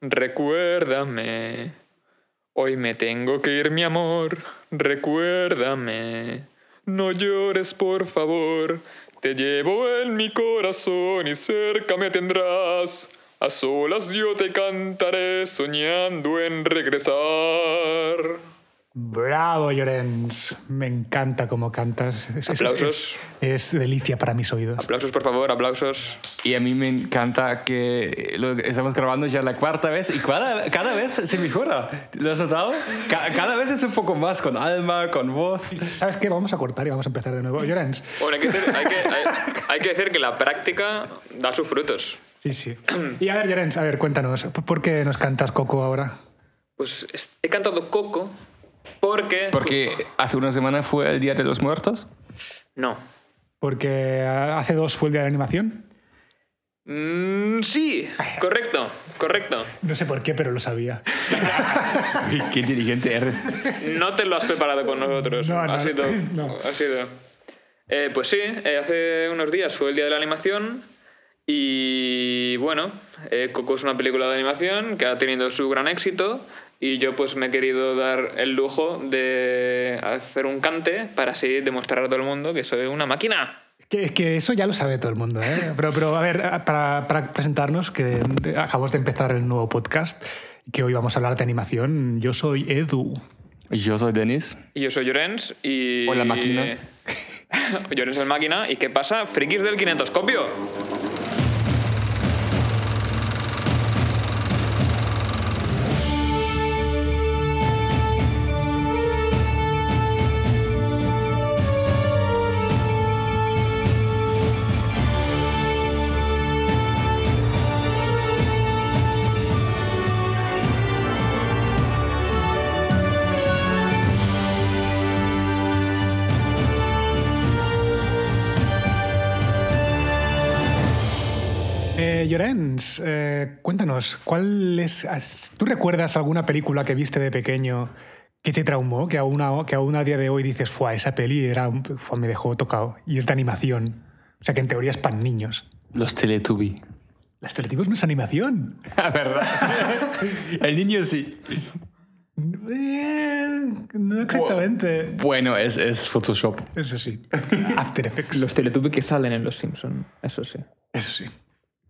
recuérdame. Hoy me tengo que ir, mi amor, recuérdame. No llores, por favor, te llevo en mi corazón y cerca me tendrás. A solas yo te cantaré soñando en regresar. Bravo, Llorens. Me encanta cómo cantas. Es, Aplausos. es- es delicia para mis oídos. Aplausos, por favor, aplausos. Y a mí me encanta que lo estamos grabando ya la cuarta vez y cada, cada vez se mejora. ¿Lo has notado? Ca- cada vez es un poco más con alma, con voz. ¿Sabes qué? Vamos a cortar y vamos a empezar de nuevo. Llorens. Bueno, hay que, decir, hay, que, hay- hay que decir que la práctica da sus frutos. Sí, sí. Y a ver, Llorens, a ver, cuéntanos. ¿Por qué nos cantas Coco ahora? Pues es- he cantado Coco porque... Porque hace una semana fue el Día de los Muertos. No. Porque hace dos fue el día de la animación. Mm, sí, correcto, correcto. No sé por qué, pero lo sabía. Qué inteligente eres. No te lo has preparado con nosotros. No, no, ha sido. no. Ha sido. Eh, pues sí, eh, hace unos días fue el día de la animación. Y bueno, eh, Coco es una película de animación que ha tenido su gran éxito. Y yo pues me he querido dar el lujo de hacer un cante para así demostrar a todo el mundo que soy una máquina. Que, es que eso ya lo sabe todo el mundo, ¿eh? Pero, pero a ver, para, para presentarnos, que acabamos de empezar el nuevo podcast, que hoy vamos a hablar de animación, yo soy Edu. Yo soy Denis. Y yo soy Llorens y... Hola, máquina. Llorens el máquina. ¿Y qué pasa? Frikis del kinetoscopio. Eh, Llorens, eh, cuéntanos, ¿cuál es, ¿tú recuerdas alguna película que viste de pequeño que te traumó, que aún a, que aún a día de hoy dices, fue esa peli era, un- fua, me dejó tocado y es de animación? O sea, que en teoría es para niños. Los Teletubby. Las Teletubbies no es animación. La verdad. el niño sí. Eh, no exactamente. Bueno, es, es Photoshop. Eso sí. After Effects. Los Teletubbies que salen en Los Simpson, eso sí. Eso sí.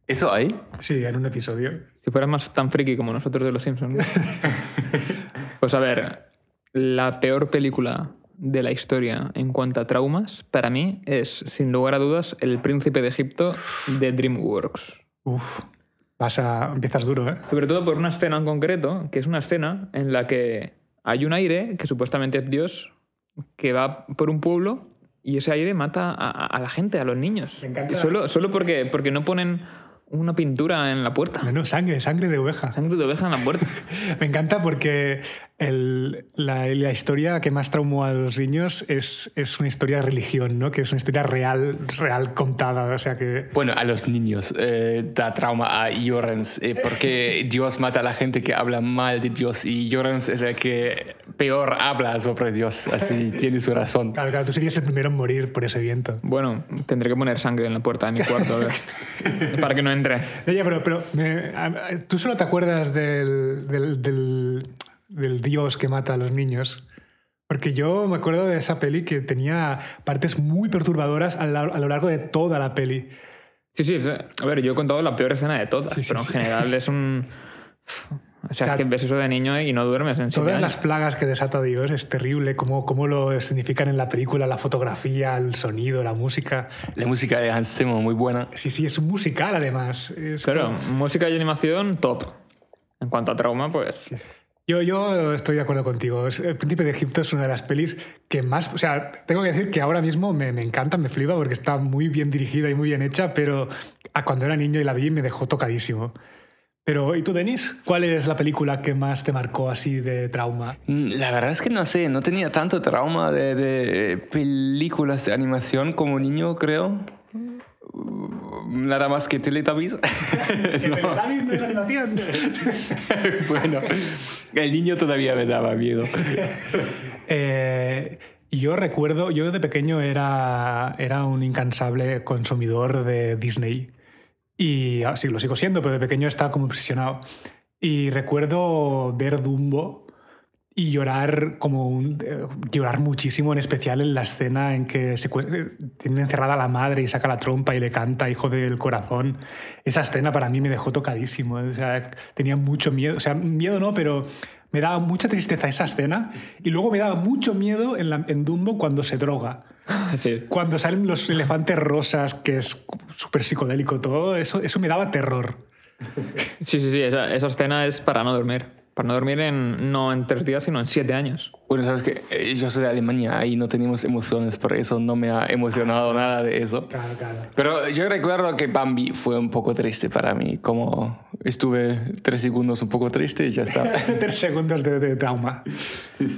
¿Eso hay? Sí, en un episodio. Si fueras más tan friki como nosotros de Los Simpsons. pues a ver, la peor película de la historia en cuanto a traumas, para mí, es, sin lugar a dudas, El Príncipe de Egipto de DreamWorks. Uf. Vas a... Empiezas duro, ¿eh? Sobre todo por una escena en concreto, que es una escena en la que hay un aire, que supuestamente es Dios, que va por un pueblo y ese aire mata a, la gente, a los niños. Me encanta. Solo, solo porque, porque no ponen una pintura en la puerta. No, no, sangre, sangre de oveja. Sangre de oveja en la puerta. Me encanta porque el- la, la historia que más traumó a los niños es, es una historia de religión, ¿no? Que es una historia real, real contada. O sea que. Bueno, a los niños eh, da trauma a Llorens eh, porque Dios mata a la gente que habla mal de Dios y Llorens es el que peor habla sobre Dios, así tiene su razón. Claro, claro, tú serías el primero en morir por ese viento. Bueno, tendré que poner sangre en la puerta de mi cuarto, a ver. para que no entre. Oye, pero, pero ¿tú solo te acuerdas del, del, del- del dios que mata a los niños? Porque yo me acuerdo de esa peli que tenía partes muy perturbadoras a, la- a lo largo de toda la peli. Sí, sí, a ver, yo he contado la peor escena de todas, Sí, sí, pero en sí. general es un... O sea, O sea, es que ves eso de niño y no duermes en Todas las plagas que desata Dios es terrible, cómo, cómo lo significan en la película, la fotografía, el sonido, la música. La música de Hans Zimmer muy buena. Sí, sí, es un musical además. Es Claro, como- música y animación, top. En cuanto a trauma, pues... Yo, yo estoy de acuerdo contigo. El Príncipe de Egipto es una de las pelis que más... O sea, tengo que decir que ahora mismo me, me encanta, me flipa porque está muy bien dirigida y muy bien hecha, pero a cuando era niño y la vi me dejó tocadísimo. Pero, ¿y tú, Denis? ¿Cuál es la película que más te marcó así de trauma? Mm, La verdad es que no sé, no tenía tanto trauma de, de películas de animación como niño, creo. Mm, Nada más que Teletubbies. No es animación. bueno, el niño todavía me daba miedo. Eh, yo recuerdo, yo de pequeño era, era un incansable consumidor de Disney. Y ah, sí, lo sigo siendo, pero de pequeño estaba como obsesionado. Y recuerdo ver Dumbo y llorar como un, eh, llorar muchísimo, en especial en la escena en que se cue- tiene encerrada a la madre y saca la trompa y le canta Hijo del corazón. Esa escena para mí me dejó tocadísimo. O sea, tenía mucho miedo, o sea, miedo no, pero me daba mucha tristeza esa escena y luego me daba mucho miedo en, la- en Dumbo cuando se droga. Sí. Cuando salen los elefantes rosas, que es súper psicodélico todo, eso, eso me daba terror. Sí, sí, sí, esa, esa escena es para no dormir. Para no dormir en, no en tres días, sino en siete años. Bueno, sabes que eh, yo soy de Alemania y no tenemos emociones, por eso no me ha emocionado nada de eso. Claro, claro. Pero yo recuerdo que Bambi fue un poco triste para mí, como estuve tres segundos un poco triste y ya está. Tres segundos de, de trauma.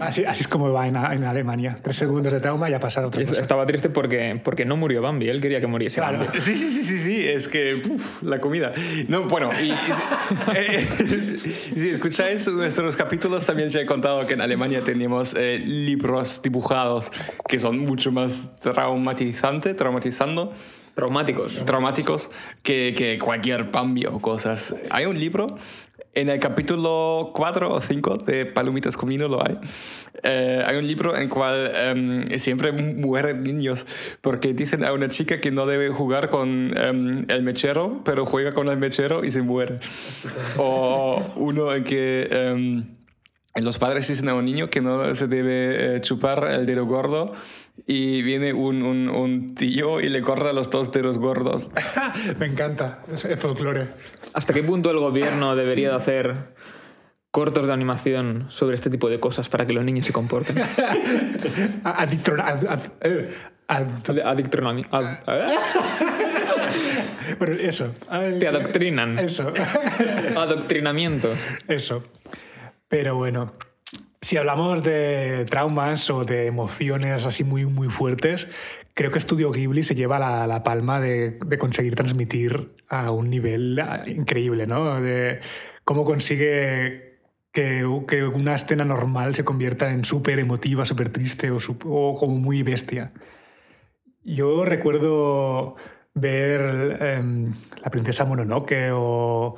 Así, así es como va en, en Alemania. Tres segundos de trauma y ha pasado otra cosa. Estaba triste porque, porque no murió Bambi, él quería que muriese Claro. Bambi. Sí, sí, sí, sí, sí, es que uf, la comida. No, bueno, y, y- eh, si escucháis nuestros capítulos, también ya he contado que en Alemania tenemos eh, libros dibujados que son mucho más traumatizantes, traumatizando, Traumáticos. traumáticos que, que cualquier Bambi o cosas. Hay un libro, en el capítulo 4 o 5 de Palomitas con vino lo hay. Eh, hay un libro en el cual em, siempre mueren niños porque dicen a una chica que no debe jugar con em, el mechero, pero juega con el mechero y se muere. O uno en que... em, los padres dicen a un niño que no se debe eh, chupar el dedo gordo y viene un, un, un tío y le corta los dos dedos gordos. Me encanta. Es folclore. ¿Hasta qué punto el gobierno debería de hacer cortos de animación sobre este tipo de cosas para que los niños se comporten? Adictro- ad- ad- eh, ad- Adictronami- ad- ¿eh? bueno, eso. Te adoctrinan. Eso. Adoctrinamiento. Eso. Pero bueno, si hablamos de traumas o de emociones así muy, muy fuertes, creo que Studio Ghibli se lleva la, la palma de, de conseguir transmitir a un nivel ah, increíble, ¿no? De cómo consigue que, que una escena normal se convierta en súper emotiva, súper triste o, o como muy bestia. Yo recuerdo ver em, La princesa Mononoke o,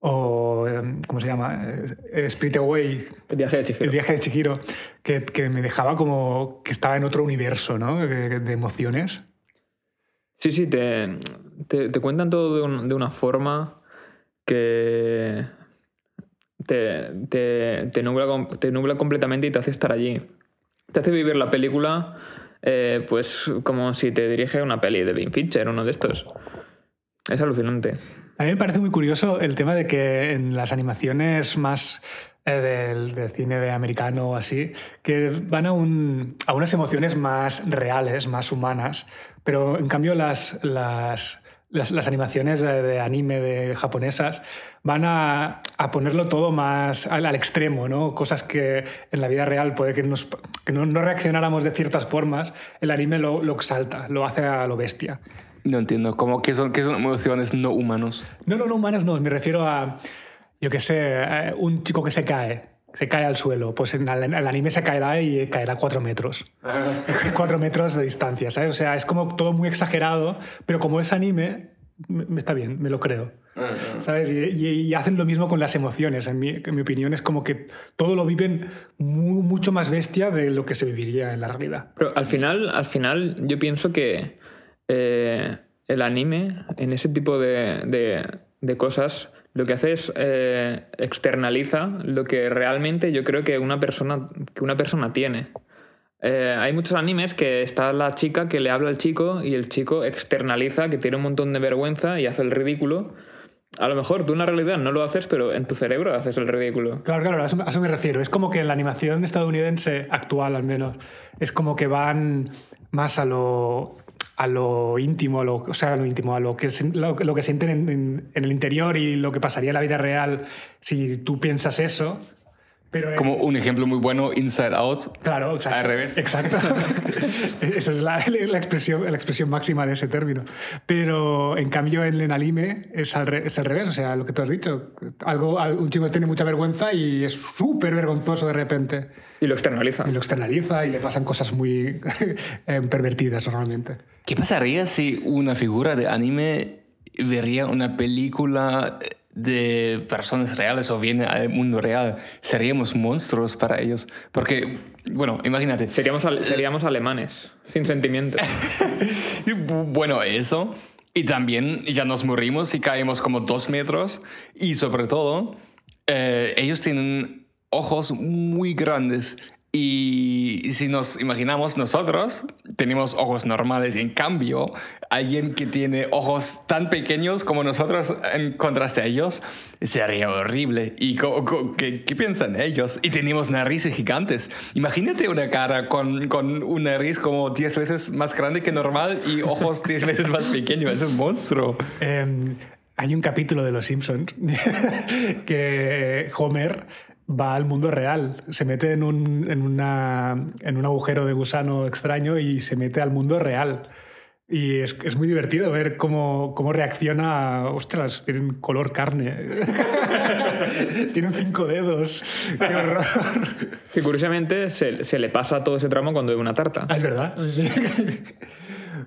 o em, ¿cómo se llama? Eh, Spirit Away, El viaje de el Chihiro. viaje de Chihiro, que, que me dejaba como que estaba en otro universo ¿no? de, de emociones. Sí, sí, te, te, te cuentan todo de, un- de una forma que te, te, te, nubla, te nubla completamente y te hace estar allí. Te hace vivir la película eh, pues como si te dirige una peli de Vin Fincher, uno de estos. Es alucinante. A mí me parece muy curioso el tema de que en las animaciones más eh, del, cine de americano o así, que van a, un- a unas emociones más reales, más humanas, pero en cambio las, las, las, animaciones de, anime de japonesas van a, a ponerlo todo más al, extremo, ¿no? Cosas que en la vida real puede que, nos, que no, reaccionáramos de ciertas formas, el anime lo exalta, lo hace a lo bestia. No entiendo, como que son, que son emociones no humanos. No, no, no, humanas no. Me refiero a, yo qué sé, eh, un chico que se cae, se cae al suelo. Pues en el, el anime se caerá y caerá cuatro metros. cuatro metros de distancia, ¿sabes? O sea, es como todo muy exagerado, pero como es anime, me, está bien, me lo creo. ¿Sabes? Y, y- y hacen lo mismo con las emociones. En mi, en mi opinión, es como que todo lo viven mu- mucho más bestia de lo que se viviría en la realidad. Pero al final, al final yo pienso que eh, el anime, en ese tipo de, de- cosas, lo que hace es eh, externaliza lo que realmente yo creo que una persona, que una persona tiene. Eh, hay muchos animes que está la chica que le habla al chico y el chico externaliza que tiene un montón de vergüenza y hace el ridículo. A lo mejor tú en la realidad no lo haces, pero en tu cerebro haces el ridículo. Claro, claro, a eso me refiero. Es como que en la animación estadounidense actual, al menos, es como que van más a lo, a lo íntimo, a lo, o sea, lo íntimo, a lo que, lo, lo que sienten en, en- en el interior y lo que pasaría en la vida real si tú piensas eso. Pero en- Como un ejemplo muy bueno, Inside Out. Claro, exacto. Al revés. Exacto. Esa es la, la expresión, la expresión máxima de ese término. Pero en cambio en el anime es al, re- es al revés, o sea, lo que tú has dicho. Algo, al- un chico tiene mucha vergüenza y es súper vergonzoso de repente. Y lo externaliza. Y lo externaliza y le pasan cosas muy eh, pervertidas normalmente. ¿Qué pasaría si una figura de anime vería una película de personas reales o vienen al mundo real, seríamos monstruos para ellos. Porque, bueno, imagínate. Seríamos, ale- seríamos alemanes, sin sentimientos. Bueno, eso. Y también ya nos morimos y caemos como dos metros. Y sobre todo, eh, ellos tienen ojos muy grandes. Y si nos imaginamos nosotros, tenemos ojos normales. En cambio, alguien que tiene ojos tan pequeños como nosotros en contraste a ellos, sería horrible. ¿Y qué, qué piensan ellos? Y tenemos narices gigantes. Imagínate una cara con, con una nariz como 10 veces más grande que normal y ojos 10 veces más pequeños. Es un monstruo. Eh, hay un capítulo de Los Simpsons que Homer va al mundo real, se mete en un, en, una, en un agujero de gusano extraño y se mete al mundo real. Y es, es muy divertido ver cómo, cómo reacciona. Ostras, tienen color carne. tienen cinco dedos. Qué horror. Que curiosamente se, se le pasa todo ese tramo cuando ve una tarta. Ah, es verdad. Sí, sí.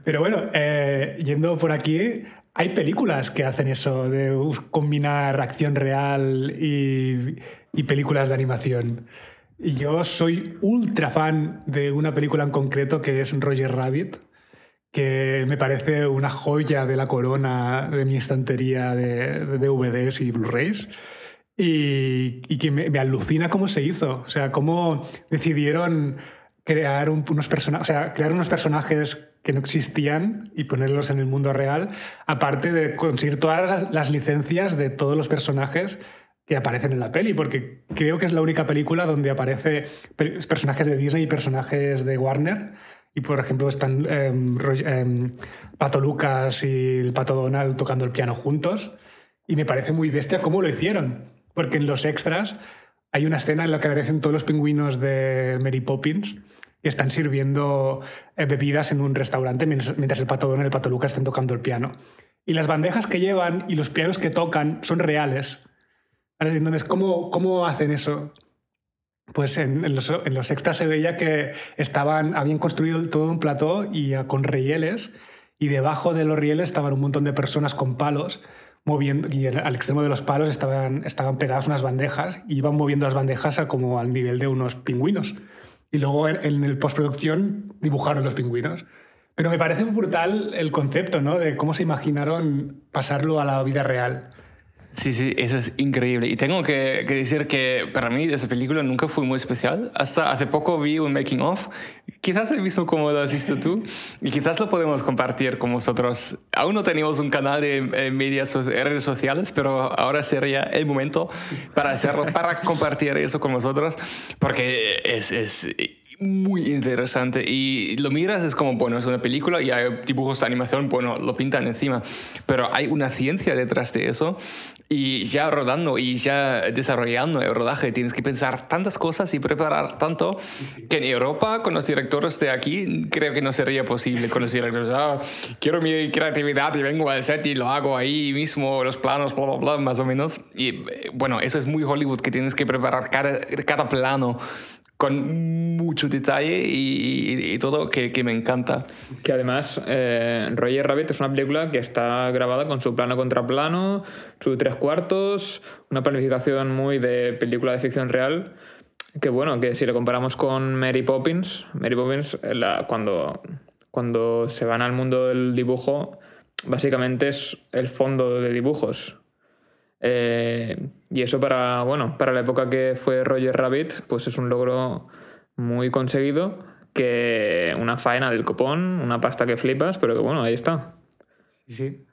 Pero bueno, eh, yendo por aquí, hay películas que hacen eso de combinar acción real y, y películas de animación. Y yo soy ultra fan de una película en concreto que es Roger Rabbit, que me parece una joya de la corona de mi estantería de, de DVDs y Blu-rays. Y, que me, alucina cómo se hizo. O sea, cómo decidieron crear un- unos personajes, crear unos personajes que no existían y ponerlos en el mundo real, aparte de conseguir todas las licencias de todos los personajes que aparecen en la peli, porque creo que es la única película donde aparece pe- personajes de Disney y personajes de Warner. Y por ejemplo están em, Pato Lucas y el Pato Donald tocando el piano juntos. Y me parece muy bestia cómo lo hicieron. Porque en los extras hay una escena en la que aparecen todos los pingüinos de Mary Poppins y están sirviendo eh, bebidas en un restaurante mientras el Pato Donald y el Pato Lucas están tocando el piano. Y las bandejas que llevan y los pianos que tocan son reales. Entonces, ¿cómo, cómo hacen eso? Pues en, los, en los extras se veía que estaban, habían construido todo un plató y con rieles y debajo de los rieles estaban un montón de personas con palos moviendo y al extremo de los palos estaban, estaban pegadas unas bandejas y iban moviendo las bandejas a como al nivel de unos pingüinos. Y luego en, en el postproducción dibujaron los pingüinos. Pero me parece brutal el concepto, ¿no? De cómo se imaginaron pasarlo a la vida real. Sí, sí, eso es increíble. Y tengo que, que decir que para mí esa película nunca fue muy especial. Hasta hace poco vi un making of, quizás el mismo como lo has visto tú, y quizás lo podemos compartir con vosotros. Aún no tenemos un canal de medias, redes sociales, pero ahora sería el momento para hacerlo, para compartir eso con vosotros, porque es, es muy interesante. Y lo miras es como bueno es una película y hay dibujos de animación bueno lo pintan encima. Pero hay una ciencia detrás de eso y ya rodando y ya desarrollando el rodaje tienes que pensar tantas cosas y preparar tanto que en Europa con los directores de aquí creo que no sería posible con los directores. Ah, quiero mi creatividad y vengo al set y lo hago ahí mismo los planos bla bla bla más o menos. Y eh, bueno eso es muy Hollywood que tienes que preparar cada, cada plano con mucho detalle y, y- y todo que, que me encanta. Que además, eh, Roger Rabbit es una película que está grabada con su plano contra plano, su tres cuartos, una planificación muy de película de ficción real. Que bueno, que si lo comparamos con Mary Poppins, Mary Poppins, eh, la- cuando, cuando se van al mundo del dibujo, básicamente es el fondo de dibujos. Eh, y eso para, bueno, para la época que fue Roger Rabbit, pues es un logro muy conseguido, que una faena del copón, una pasta que flipas, pero que bueno, ahí está. Sí.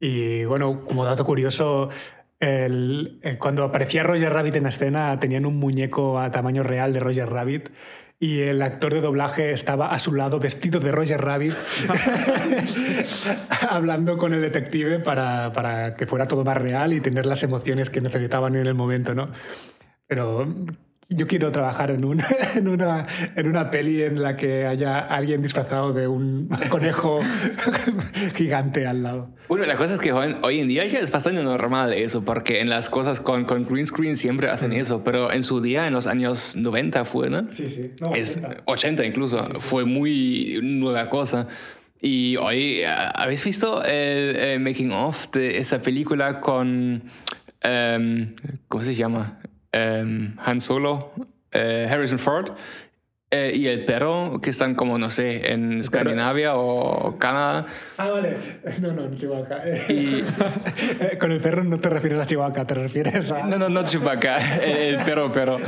Y bueno, como dato curioso, el- el- cuando aparecía Roger Rabbit en la escena, tenían un muñeco a tamaño real de Roger Rabbit. Y el actor de doblaje estaba a su lado vestido de Roger Rabbit, hablando con el detective para, para que fuera todo más real y tener las emociones que necesitaban en el momento, ¿no? Pero yo quiero trabajar en, un- en, una, en una peli en la que haya alguien disfrazado de un conejo gigante al lado. Bueno, la cosa es que hoy, hoy en día ya es bastante normal eso, porque en las cosas con, con green screen siempre hacen eso, pero en su día, en los años 90 fue, ¿no? Sí, sí. es 80 incluso, fue muy nueva cosa. Y hoy, ¿habéis visto el, el making of de esa película con em, ¿cómo se llama? Em, Han Solo, eh, Harrison Ford. eh, y el perro que están como, no sé, en Escandinavia o Canadá. Ah, vale. No, no, en Chihuahua. Y, Eh, Con el perro no te refieres a Chihuahua, te refieres a... no, no, no Chewbacca, el perro, pero...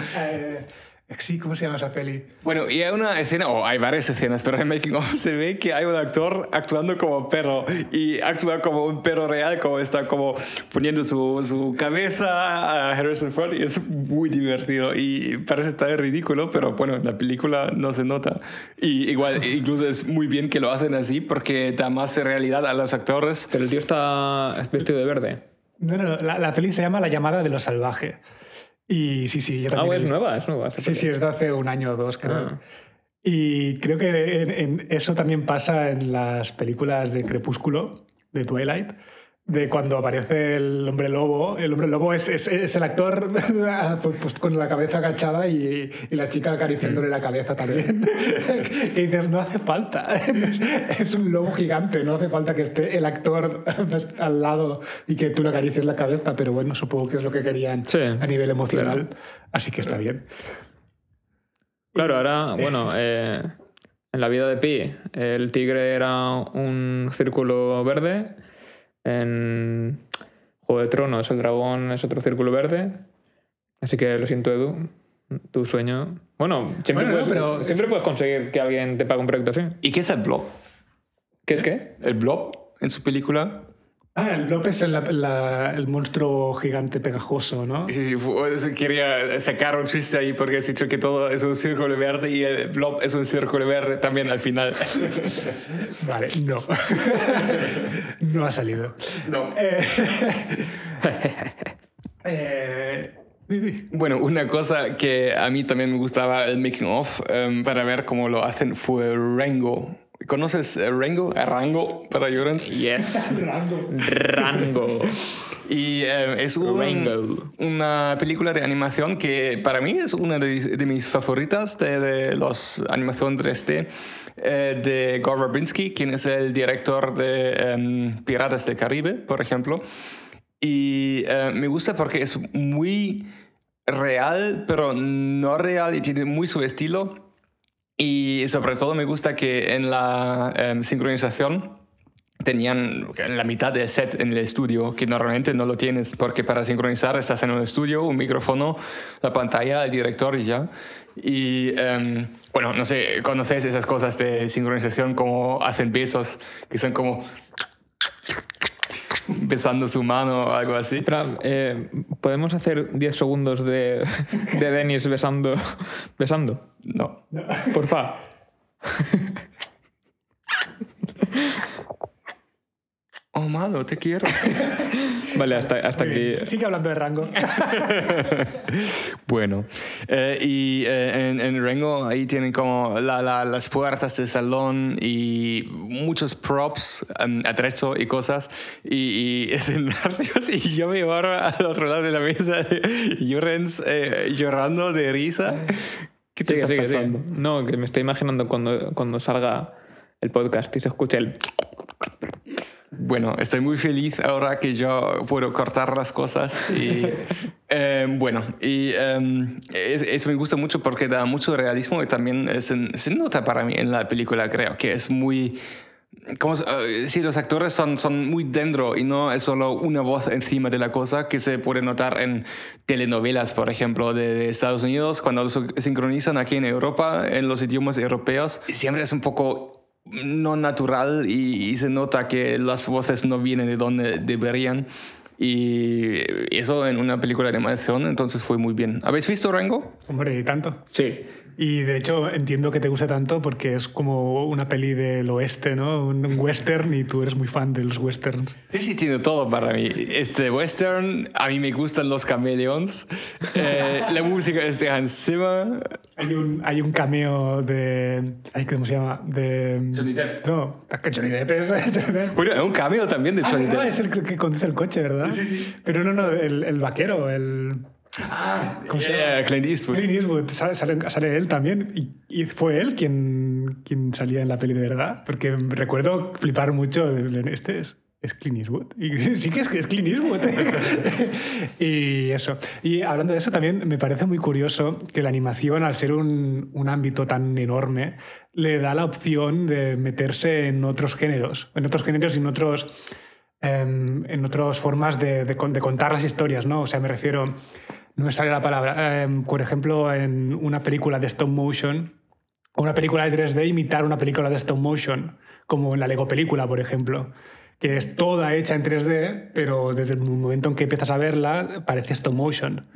Sí, ¿cómo se llama esa peli? Bueno, y hay una escena, o hay varias escenas, pero en making of se ve que hay un actor actuando como perro y actúa como un perro real, como está como poniendo su, su cabeza a Harrison Ford y es muy divertido y parece tan ridículo, pero bueno, en la película no se nota. Y igual, incluso es muy bien que lo hacen así porque da más realidad a los actores. Pero el tío está vestido de verde. No, no, la, la peli se llama La llamada de lo salvaje. Y sí, sí, yo Ah, también. he es nueva, es nueva. Sí, sí, es de hace un año o dos, creo. Ah. Y creo que en- en- eso también pasa en las películas de Crepúsculo, de Twilight, de cuando aparece el hombre lobo. El hombre lobo es, es- es el actor pues, pues, con la cabeza agachada y, y la chica acariciándole la cabeza también. que dices, no hace falta. Es, un lobo gigante, no hace falta que esté el actor al lado y que tú le acaricies la cabeza, pero bueno, supongo que es lo que querían Sí, a nivel emocional, así que está bien. Claro, ahora, bueno, eh, en la vida de Pi, el tigre era un círculo verde. En Juego de Tronos, el dragón es otro círculo verde. Así que lo siento, Edu. Tu sueño. Bueno, siempre, Bueno, no, puedes, pero siempre es- puedes conseguir que alguien te pague un proyecto así. ¿Y qué es el blob? ¿Qué es qué? ¿El blob en su película? Ah, el blob es el, monstruo gigante pegajoso, ¿no? Sí, sí, quería sacar un chiste ahí porque has dicho que todo es un círculo verde y el blob es un círculo verde también al final. Vale, no. no ha salido. No. Eh, eh, Bueno, una cosa que a mí también me gustaba el making of em, para ver cómo lo hacen fue Rango. ¿Conoces eh, Rango? Eh, Rango para Llorens. Yes. Rango. Y eh, es un- Rango. una película de animación que para mí es una de, de mis favoritas de, de los animación 3D eh, de Gore Verbinski, quien es el director de em, Piratas del Caribe, por ejemplo. Y eh, me gusta porque es muy real, pero no real y tiene muy su estilo. Y sobre todo me gusta que en la em, sincronización tenían la mitad del set en el estudio, que normalmente no lo tienes, porque para sincronizar estás en un estudio, un micrófono, la pantalla, el director y ya. Y em, bueno, no sé, conoces esas cosas de sincronización como hacen besos, que son como besando su mano o algo así. Eh, ¿podemos hacer 10 segundos de, de Denis besando? besando? No. Porfa. Mano, te quiero. Vale, hasta, hasta aquí. Sigue hablando de rango. Bueno, eh, y eh, en, en Rango ahí tienen como la- la- las puertas del salón y muchos props, um, atrezo y cosas y, y escenarios. Y yo me veo al otro lado de la mesa, Llorens eh, llorando de risa. ¿Qué te Sigue, está sigue, sigue. pasando? No, que me estoy imaginando cuando, cuando salga el podcast y se escuche el. Bueno, estoy muy feliz ahora que yo puedo cortar las cosas. Y, eh, bueno, y em, es- eso me gusta mucho porque da mucho realismo y también es en- se nota para mí en la película, creo que es muy... Como, si los actores son, son muy dentro y no es solo una voz encima de la cosa que se puede notar en telenovelas, por ejemplo, de, de Estados Unidos, cuando lo sincronizan aquí en Europa, en los idiomas europeos, siempre es un poco no natural y, y se nota que las voces no vienen de donde deberían. Y eso en una película de animación, entonces fue muy bien. ¿Habéis visto Rango? Hombre, y tanto. Sí. Y de hecho entiendo que te gusta tanto porque es como una peli del oeste, ¿no? Un western y tú eres muy fan de los westerns. Sí, sí, tiene todo para mí. Este western, a mí me gustan los cameleons. Eh, la música es de Hans Zimmer. Hay un, hay un cameo de... ¿Cómo se llama? De... Johnny Depp. No, es que Johnny Depp es... Johnny Depp. Bueno, es un cameo también de Ah, Johnny no, Depp. es el que que conduce el coche, ¿verdad? Sí, sí. Pero no, no, el, el vaquero, el... ¿Cómo se llama? Eh, Clint Eastwood. Clint Eastwood, sale, sale- sale él también. Y, y fue él quien, quien salía en la peli de verdad. Porque recuerdo flipar mucho. Este es, Es Clint Eastwood. Y sí que es, es Clint Eastwood. y eso. Y hablando de eso, también me parece muy curioso que la animación, al ser un, un ámbito tan enorme, le da la opción de meterse en otros géneros. En otros géneros y en otros. em, en otras formas de, de de contar las historias, ¿no? O sea, me refiero. No me sale la palabra. Em, por ejemplo, en una película de stop motion, o una película de 3D imitar una película de stop motion, como en la Lego película, por ejemplo, que es toda hecha en 3D, pero desde el momento en que empiezas a verla parece stop motion.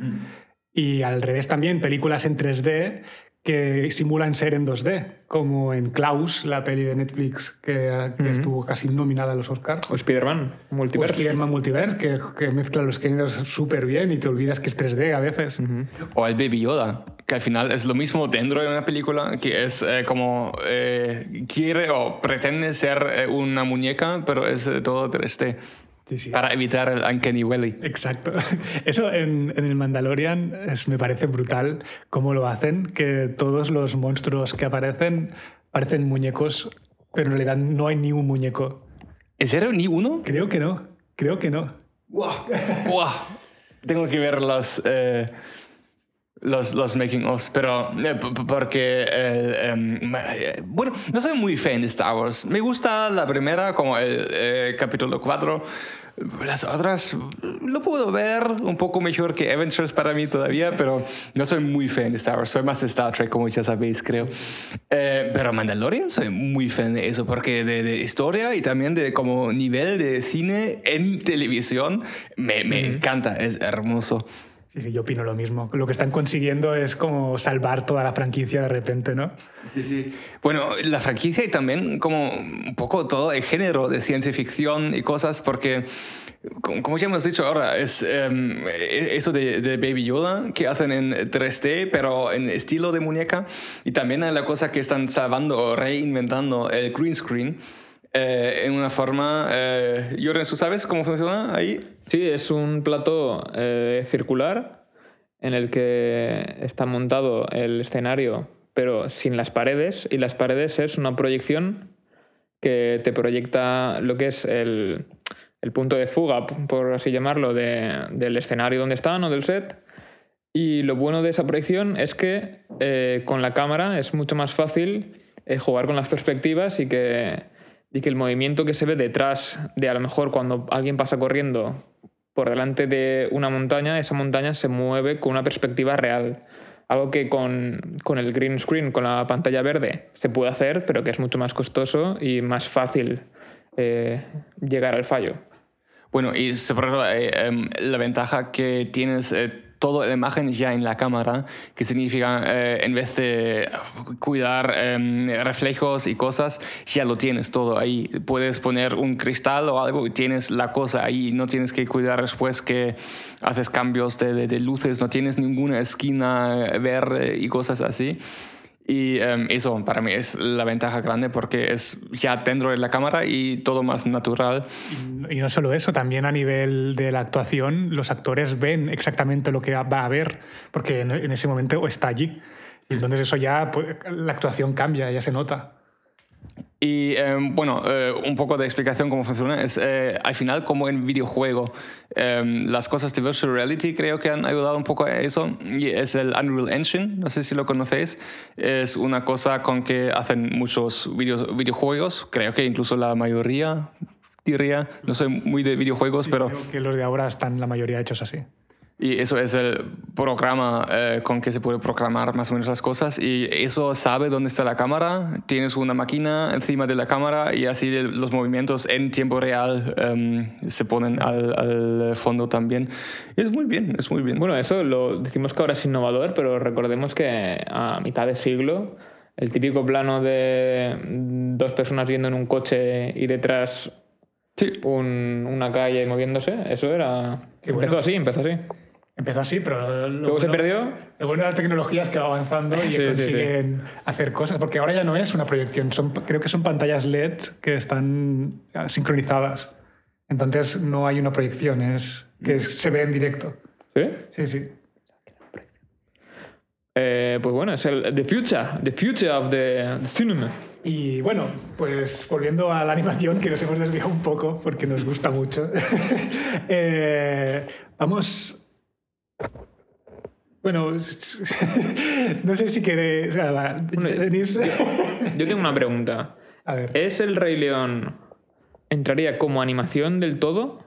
Y al revés también, películas en 3D que simulan ser en 2D, como en Klaus, la peli de Netflix que, que estuvo casi nominada a los Oscars. O Spider-Man, O multiverso. Spider-Man Multiverse, que, que mezcla los géneros súper bien y te olvidas que es 3D a veces. O el Baby Yoda, que al final es lo mismo dentro de una película, que es eh, como eh, quiere o pretende ser eh, una muñeca, pero es eh, todo 3D. Sí, sí. Para evitar el Uncanny Valley. Exacto. Eso en, en el Mandalorian es- me parece brutal cómo lo hacen, que todos los monstruos que aparecen parecen muñecos, pero en realidad no hay ni un muñeco. ¿En serio? ¿Ni uno? Creo que no, creo que no. ¡Guau! Tengo que ver los, eh, los, los making ofs, pero eh, porque, eh, em, eh, bueno, no soy muy fan de Star Wars. Me gusta la primera, como el eh, capítulo 4. Las otras lo puedo ver un poco mejor que Avengers para mí todavía, pero no soy muy fan de Star Wars. Soy más de Star Trek, como ya sabéis, creo. Eh, pero Mandalorian soy muy fan de eso, porque de, de historia y también de como nivel de cine en televisión me, me encanta, es hermoso. Sí, sí, yo opino lo mismo. Lo que están consiguiendo es como salvar toda la franquicia de repente, ¿no? Sí, sí. Bueno, la franquicia y también como un poco todo el género de ciencia ficción y cosas, porque como ya hemos dicho ahora, es e- eso de, de Baby Yoda que hacen en 3D, pero en estilo de muñeca, y también hay la cosa que están salvando o reinventando el green screen. Eh, en una forma... Eh, Joren, ¿tú sabes cómo funciona ahí? Sí, es un plató eh, circular en el que está montado el escenario, pero sin las paredes, y las paredes es una proyección que te proyecta lo que es el, el punto de fuga, por así llamarlo, de- del escenario donde están o del set. Y lo bueno de esa proyección es que eh, con la cámara es mucho más fácil eh, jugar con las perspectivas y que, y que el movimiento que se ve detrás de a lo mejor cuando alguien pasa corriendo por delante de una montaña, esa montaña se mueve con una perspectiva real. Algo que con, con el green screen, con la pantalla verde, se puede hacer, pero que es mucho más costoso y más fácil eh, llegar al fallo. Bueno, y sobre eh, em, la ventaja que tienes eh, toda la imagen ya en la cámara, que significa eh, en vez de cuidar em, reflejos y cosas, ya lo tienes todo ahí. Puedes poner un cristal o algo y tienes la cosa ahí. No tienes que cuidar después que haces cambios de, de- de luces, no tienes ninguna esquina eh, verde y cosas así. Y em, eso para mí es la ventaja grande porque es ya dentro de la cámara y todo más natural. Y no solo eso, también a nivel de la actuación, los actores ven exactamente lo que va a haber, porque en, ese momento está allí. Entonces eso ya, pues, la actuación cambia, ya se nota. Y eh, bueno, eh, un poco de explicación cómo funciona es eh, al final como en videojuego. eh, las cosas de virtual reality creo que han ayudado un poco a eso. Y es el Unreal Engine, no sé si lo conocéis. Es una cosa con que hacen muchos videos, videojuegos, creo que incluso la mayoría, diría. No soy muy de videojuegos, pero... Creo que los de ahora están la mayoría hechos así. Y eso es el programa eh, con que se puede programar más o menos las cosas. Y eso sabe dónde está la cámara. Tienes una máquina encima de la cámara y así los movimientos en tiempo real em, se ponen al, al fondo también. Y es muy bien, es muy bien. Bueno, eso lo decimos que ahora es innovador, pero recordemos que a mitad de siglo el típico plano de dos personas yendo en un coche y detrás sí. un- una calle moviéndose, eso era... Qué empezó bueno. así, empezó así. Empezó así, pero lo Luego se bueno- perdió. Lo bueno de la tecnología es que va avanzando y Sí, sí, consiguen hacer cosas, porque ahora ya no es una proyección, son, creo que son pantallas LED que están ah, sincronizadas. Entonces no hay una proyección, es que es- se ve en directo. ¿Sí? Sí, sí. Eh, pues bueno, es el The Future, The Future of the, the Cinema. Y bueno, pues volviendo a la animación, que nos hemos desviado un poco porque nos gusta mucho. Eh, vamos. Bueno, no sé si queréis. Yo tengo una pregunta. A ver. ¿Es el Rey León entraría como animación del todo?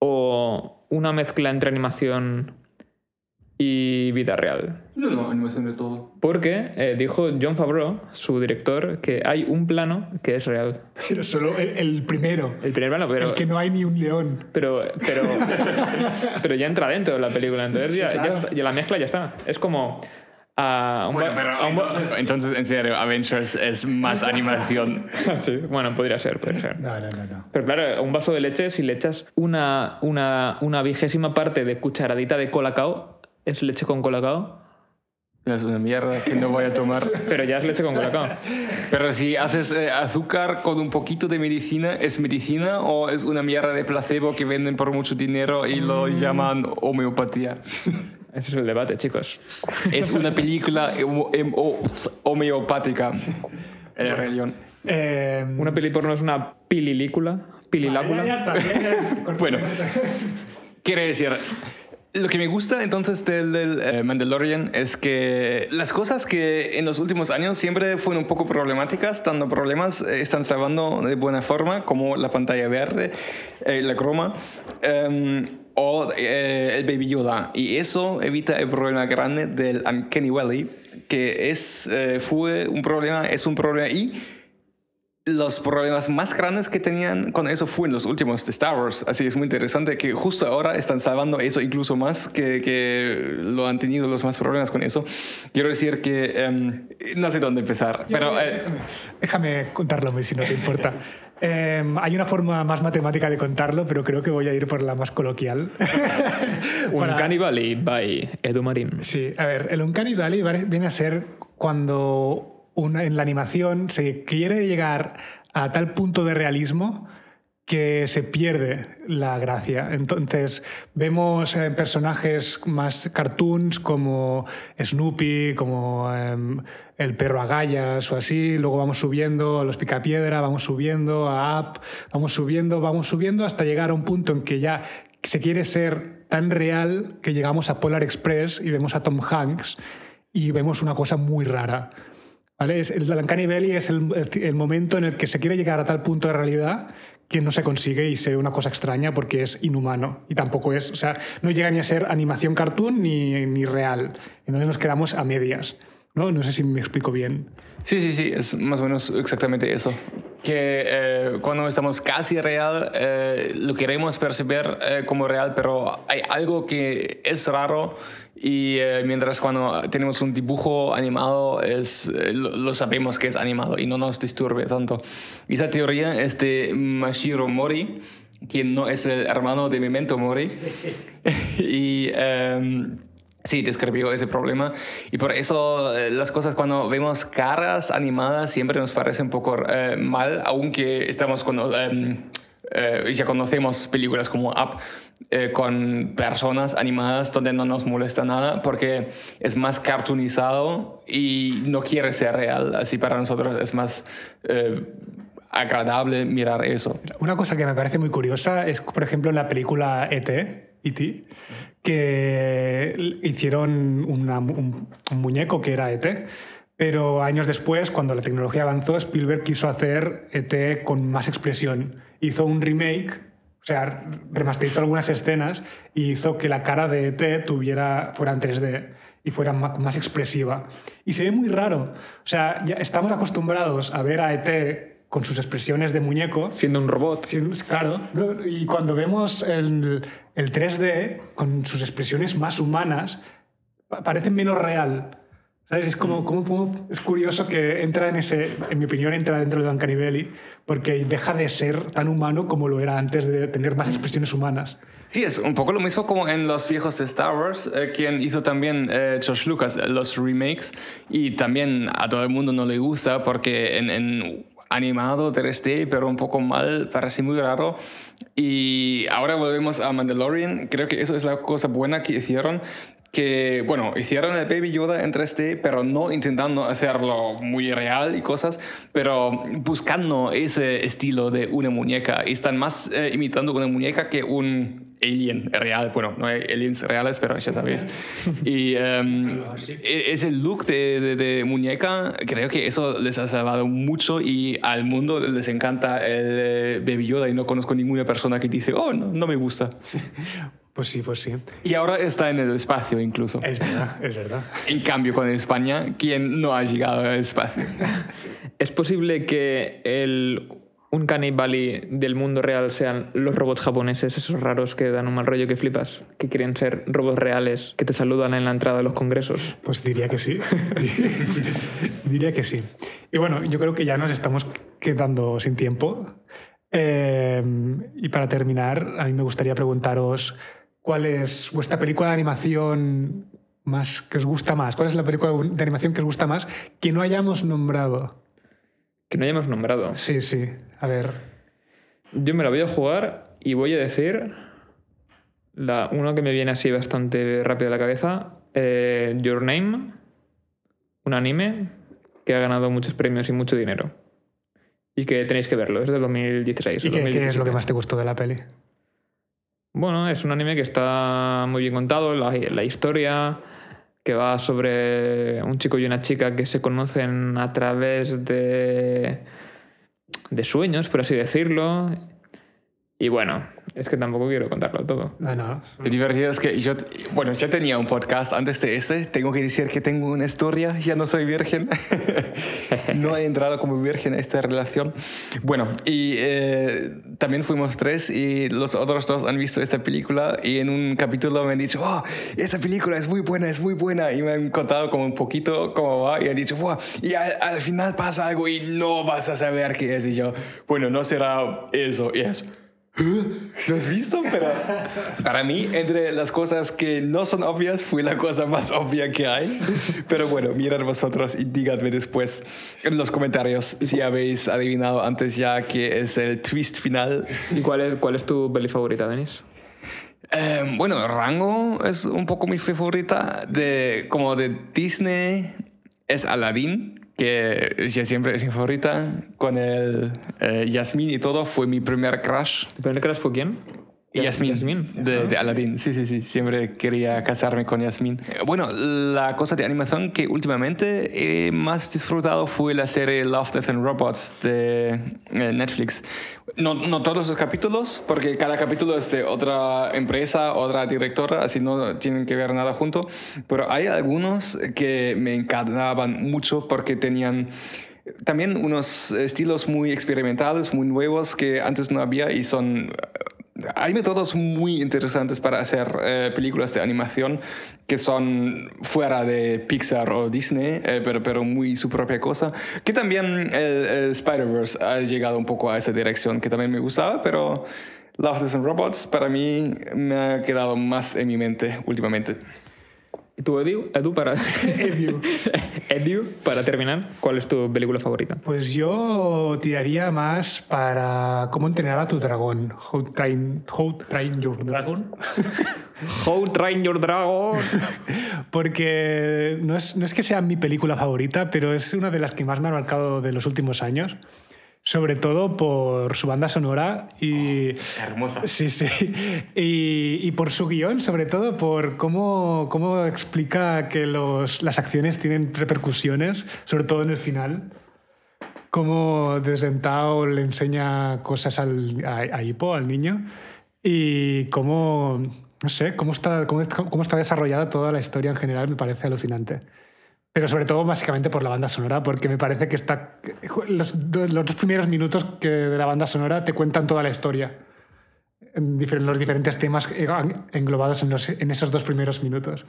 ¿O una mezcla entre animación y vida real? No, no, animación de todo. Porque eh, dijo John Favreau, su director, que hay un plano que es real. Pero solo el, el primero. El primer plano, pero. el que no hay ni un león. Pero, pero, pero ya entra dentro de la película, entonces Sí, ya, ya claro. está- ya la mezcla ya está. Es como a un, ba- a un ba- entonces, en serio, Avengers es más animación. Sí, bueno, podría ser, podría ser. No, no, no, no. Pero claro, un vaso de leche, si le echas una, una, una vigésima parte de cucharadita de colacao, es leche con colacao, Es una mierda que no voy a tomar. pero ya es leche con colacao. Pero si haces eh, azúcar con un poquito de medicina, ¿es medicina o es una mierda de placebo que venden por mucho dinero y lo llaman homeopatía? Ese es el debate, chicos. Es una película hemo- homeopática. El Rey León. Eh, Una peli porno es una pililícula. Pililácula. ya, ya está. ya, ya. Bueno, quiere decir, lo que me gusta entonces del, del, eh, Mandalorian es que las cosas que en los últimos años siempre fueron un poco problemáticas, dando problemas, eh, están salvando de buena forma, como la pantalla verde, eh, la croma. em, o eh, el Baby Yoda. Y eso evita el problema grande del Uncanny Valley, que es, eh, fue un problema, es un problema y los problemas más grandes que tenían con eso fue en los últimos de Star Wars. Así es muy interesante que justo ahora están salvando eso incluso más que, que lo han tenido los más problemas con eso. Quiero decir que em, no sé dónde empezar, pero eh, déjame, déjame contarlo, si no te importa. Eh, hay una forma más matemática de contarlo, pero creo que voy a ir por la más coloquial. Un Para- Cannibal by Edu Marín. Sí, a ver, el Uncanny Valley viene a ser cuando en la animación se quiere llegar a tal punto de realismo que se pierde la gracia. Entonces, vemos eh, personajes más cartoons como Snoopy, como em, el perro Agallas o así, luego vamos subiendo a los Picapiedra, vamos subiendo a App, vamos subiendo, vamos subiendo hasta llegar a un punto en que ya se quiere ser tan real que llegamos a Polar Express y vemos a Tom Hanks y vemos una cosa muy rara. ¿Vale? Es, el Uncanny es el, el momento en el que se quiere llegar a tal punto de realidad que no se consigue y se una cosa extraña porque es inhumano y tampoco es, o sea, no llega ni a ser animación cartoon ni, ni real. Entonces nos quedamos a medias. ¿No? no sé si me explico bien. sí, sí, sí, es más o menos exactamente eso. Que eh, cuando estamos casi real, eh, lo queremos percibir eh, como real, pero hay algo que es raro y eh, mientras cuando tenemos un dibujo animado es, eh, lo, sabemos que es animado y no nos disturbe tanto. Y esa teoría es de Mashiro Mori, quien no es el hermano de Memento Mori. y... em, Sí, describió ese problema y por eso eh, las cosas cuando vemos caras animadas siempre nos parece un poco eh, mal, aunque estamos em, eh, ya conocemos películas como Up con personas animadas donde no nos molesta nada porque es más cartoonizado y no quiere ser real, así para nosotros es más agradable mirar eso. Una cosa que me parece muy curiosa es, por ejemplo, en la película E.T., E.T., que hicieron un, muñeco que era ET, pero años después, cuando la tecnología avanzó, Spielberg quiso hacer ET con más expresión. Hizo un remake, o sea, remasterizó algunas escenas y hizo que la cara de ET tuviera, fuera en 3D y fuera más expresiva. Y se ve muy raro. O sea, ya estamos acostumbrados a ver a ET con sus expresiones de muñeco, Siendo un robot. Sí, claro. Y cuando vemos el, el 3D con sus expresiones más humanas, pa- parece menos real. ¿Sabes? Es como, como- como- es curioso que entra en ese, en mi opinión, entra dentro de Uncanny Valley, porque deja de ser tan humano como lo era antes de tener más expresiones humanas. Sí, es un poco lo mismo como en los viejos de Star Wars, eh, quien hizo también eh, George Lucas eh, los remakes y también a todo el mundo no le gusta porque en, en animado 3D, pero un poco mal, parece muy raro. Y ahora volvemos a Mandalorian, creo que eso es la cosa buena que hicieron, que, bueno, hicieron el Baby Yoda en 3D, pero no intentando hacerlo muy real y cosas, pero buscando ese estilo de una muñeca. Y están más eh, imitando una muñeca que un alien real. Bueno, no hay aliens reales, pero ya sabéis. Y um, ese look de, de, de, muñeca, creo que eso les ha salvado mucho y al mundo les encanta el Baby Yoda y no conozco ninguna persona que dice, oh, no, no me gusta. Pues sí, pues sí. Y ahora está en el espacio incluso. Es verdad, es verdad. En cambio, con España, ¿quién no ha llegado al espacio? ¿Es posible que el un canibali del mundo real sean los robots japoneses, esos raros que dan un mal rollo que flipas, que quieren ser robots reales, que te saludan en la entrada de los congresos? Pues diría que sí. diría que sí. Y bueno, yo creo que ya nos estamos quedando sin tiempo. Eh, y para terminar, a mí me gustaría preguntaros ¿Cuál es vuestra película de animación más que os gusta más? ¿Cuál es la película de animación que os gusta más que no hayamos nombrado? Que no hayamos nombrado. Sí, sí. A ver. Yo me la voy a jugar y voy a decir la, uno que me viene así bastante rápido a la cabeza. Eh, Your Name, un anime que ha ganado muchos premios y mucho dinero. Y que tenéis que verlo, es del 2016. ¿Y qué, qué es lo que más te gustó de la peli? Bueno, es un anime que está muy bien contado, la, la, historia, que va sobre un chico y una chica que se conocen a través de, de sueños, por así decirlo. Y bueno, es que tampoco quiero contarlo todo. No, no. Lo divertido es que yo, bueno, ya tenía un podcast antes de este. Tengo que decir que tengo una historia. Ya no soy virgen. no he entrado como virgen a esta relación. Bueno, y eh, también fuimos tres y los otros dos han visto esta película y en un capítulo me han dicho, oh, esta película es muy buena, es muy buena. Y me han contado como un poquito cómo va y han dicho, wow, y al, al final pasa algo y no vas a saber qué es. Y yo, bueno, no será eso y eso. ¿Lo has visto? Pero para mí, entre las cosas que no son obvias, fue la cosa más obvia que hay. Pero bueno, mirad vosotros y díganme después en los comentarios si habéis adivinado antes ya que es el twist final. ¿Y cuál es, cuál es tu peli favorita, Denis? Eh, bueno, Rango es un poco mi favorita. De, como de Disney es Aladdin que ya siempre es mi favorita, con el eh, Yasmín y todo, fue mi primer crush. ¿Tu primer crush fue quién? Yasmín, de, de, Aladdin. Sí, sí, sí. Siempre quería casarme con Yasmín. Bueno, la cosa de animación que últimamente he más disfrutado fue la serie Love, Death and Robots de eh, Netflix. No, no todos los capítulos, porque cada capítulo es de otra empresa, otra directora, así no tienen que ver nada junto. Pero hay algunos que me encantaban mucho porque tenían también unos estilos muy experimentales, muy nuevos que antes no había y son hay métodos muy interesantes para hacer eh, películas de animación que son fuera de Pixar o Disney, eh, pero, pero muy su propia cosa. Que también Spider-Verse ha llegado un poco a esa dirección, que también me gustaba, pero Love, Death and Robots para mí me ha quedado más en mi mente últimamente. ¿Y tú, Edu, Edu para, Edu. Edu, para terminar, ¿cuál es tu película favorita? Pues yo tiraría más para ¿Cómo entrenar a tu dragón? How Train, how train Your Dragon. how Train Your Dragon. Porque no es, no es que sea mi película favorita, pero es una de las que más me ha marcado de los últimos años sobre todo por su banda sonora y... Hermosa. Sí, sí. Y, y por su guion, sobre todo por cómo, cómo explica que los, las acciones tienen repercusiones, sobre todo en el final. Cómo desde Tao le enseña cosas al, a, a Hippo, al niño, y cómo, no sé, cómo está, cómo, cómo está desarrollada toda la historia en general, me parece alucinante pero sobre todo básicamente por la banda sonora, porque me parece que está los, dos primeros minutos que de la banda sonora te cuentan toda la historia, en los diferentes temas englobados en, los, en esos dos primeros minutos.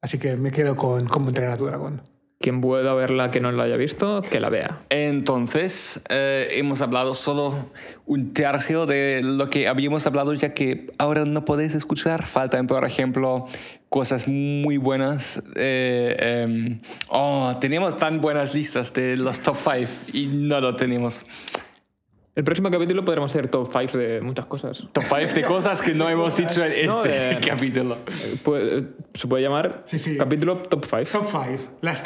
Así que me quedo con cómo entrenar a tu dragón. Quien pueda verla que no la haya visto, que la vea. Entonces, eh, hemos hablado solo un tercio de lo que habíamos hablado, ya que ahora no podéis escuchar. Faltan, por ejemplo, cosas muy buenas. Eh, eh, oh, teníamos tan buenas listas de los top 5 y no lo tenemos. El próximo capítulo podremos hacer top 5 de muchas cosas. Top 5 de cosas que no hemos dicho en este No, eh, capítulo. Eh, se puede llamar Sí, sí. capítulo top 5. Top 5. Las